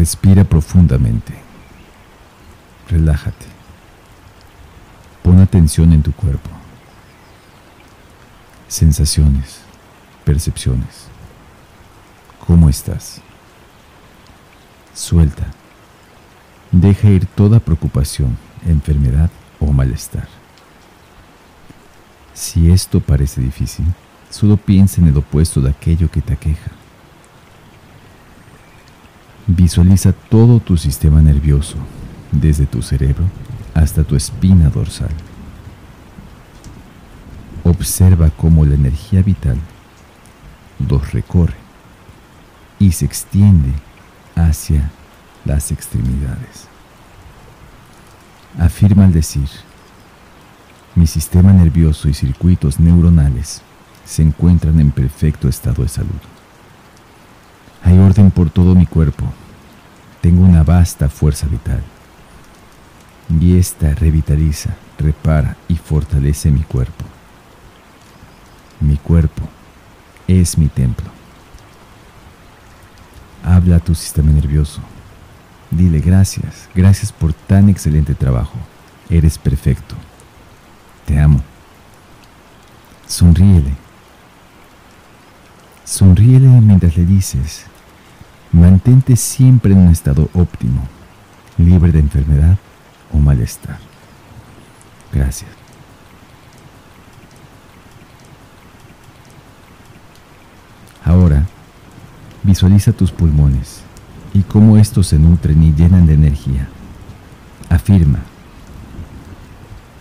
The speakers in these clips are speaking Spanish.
Respira profundamente. Relájate. Pon atención en tu cuerpo. Sensaciones, percepciones. ¿Cómo estás? Suelta. Deja ir toda preocupación, enfermedad o malestar. Si esto parece difícil, solo piensa en el opuesto de aquello que te aqueja. Visualiza todo tu sistema nervioso, desde tu cerebro hasta tu espina dorsal. Observa cómo la energía vital los recorre y se extiende hacia las extremidades. Afirma al decir, mi sistema nervioso y circuitos neuronales se encuentran en perfecto estado de salud. Hay orden por todo mi cuerpo. Tengo una vasta fuerza vital. Y esta revitaliza, repara y fortalece mi cuerpo. Mi cuerpo es mi templo. Habla a tu sistema nervioso. Dile gracias, gracias por tan excelente trabajo. Eres perfecto. Te amo. Sonríele. Sonríele mientras le dices, siempre en un estado óptimo, libre de enfermedad o malestar. Gracias. Ahora, visualiza tus pulmones y cómo estos se nutren y llenan de energía. Afirma,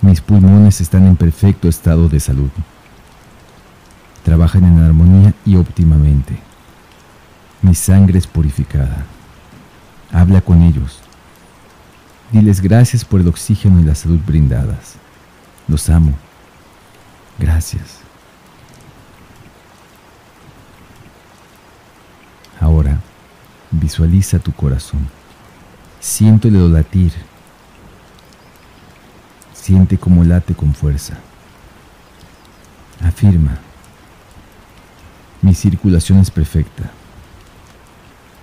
mis pulmones están en perfecto estado de salud. Trabajan en armonía y óptimamente. Mi sangre es purificada. Habla con ellos. Diles gracias por el oxígeno y la salud brindadas. Los amo. Gracias. Ahora, visualiza tu corazón. Siéntelo latir Siente como late con fuerza. Afirma. Mi circulación es perfecta.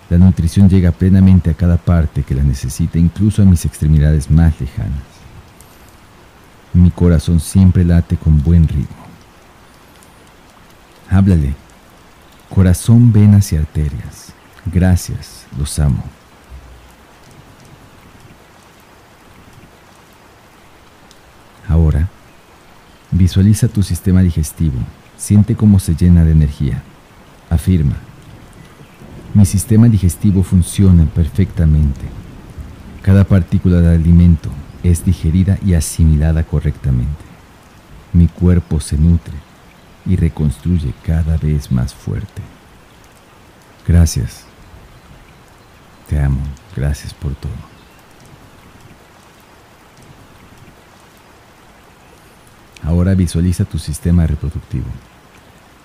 La nutrición llega plenamente a cada parte que la necesita, incluso a mis extremidades más lejanas. Mi corazón siempre late con buen ritmo. Háblale. Corazón, venas y arterias. Gracias, los amo. Ahora, visualiza tu sistema digestivo, siente cómo se llena de energía. Afirma, mi sistema digestivo funciona perfectamente. Cada partícula de alimento es digerida y asimilada correctamente. Mi cuerpo se nutre y reconstruye cada vez más fuerte. Gracias. Te amo. Gracias por todo. Ahora visualiza tu sistema reproductivo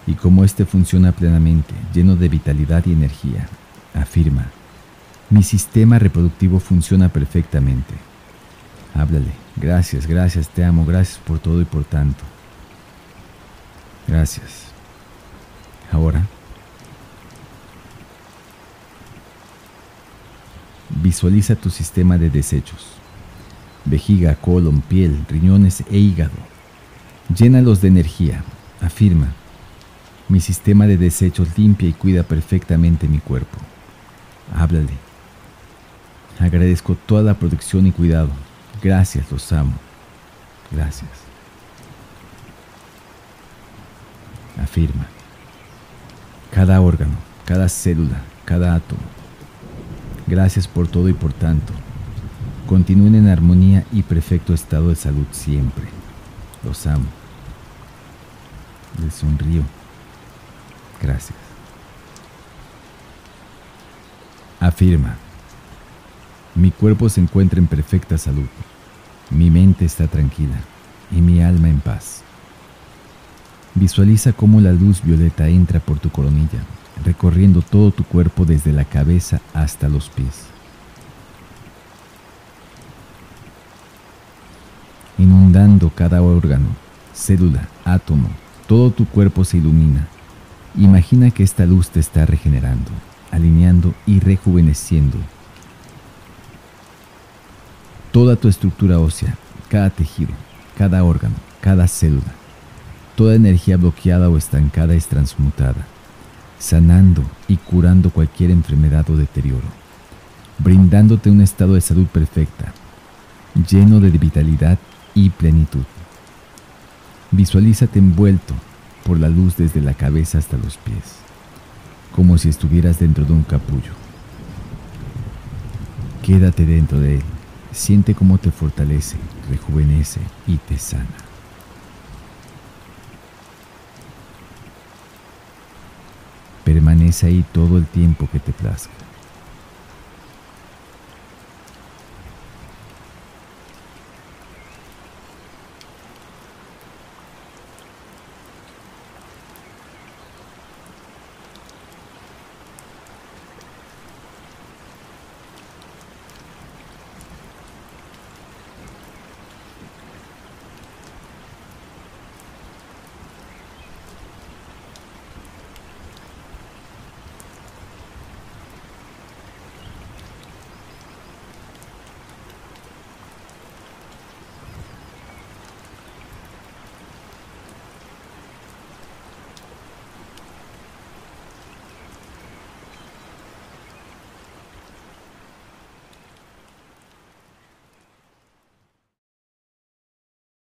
y cómo éste funciona plenamente, lleno de vitalidad y energía. Afirma, mi sistema reproductivo funciona perfectamente. Háblale, gracias, gracias, te amo, gracias por todo y por tanto. Gracias. Ahora, visualiza tu sistema de desechos. Vejiga, colon, piel, riñones e hígado Llénalos de energía. Afirma. Mi sistema de desechos limpia y cuida perfectamente mi cuerpo. Háblale. Agradezco toda la protección y cuidado. Gracias, los amo. Gracias. Afirma. Cada órgano, cada célula, cada átomo. Gracias por todo y por tanto. Continúen en armonía y perfecto estado de salud siempre. Los amo. Le sonrío. Gracias. Afirma. Mi cuerpo se encuentra en perfecta salud. Mi mente está tranquila y mi alma en paz. Visualiza cómo la luz violeta entra por tu coronilla, recorriendo todo tu cuerpo desde la cabeza hasta los pies. Inundando cada órgano, célula, átomo, todo tu cuerpo se ilumina. Imagina que esta luz te está regenerando, alineando y rejuveneciendo Toda tu estructura ósea, cada tejido, cada órgano, cada célula, toda energía bloqueada o estancada es transmutada, sanando y curando cualquier enfermedad o deterioro, brindándote un estado de salud perfecta, lleno de vitalidad y plenitud. Visualízate envuelto por la luz desde la cabeza hasta los pies, como si estuvieras dentro de un capullo. Quédate dentro de él, siente cómo te fortalece, rejuvenece y te sana. Permanece ahí todo el tiempo que te plazca.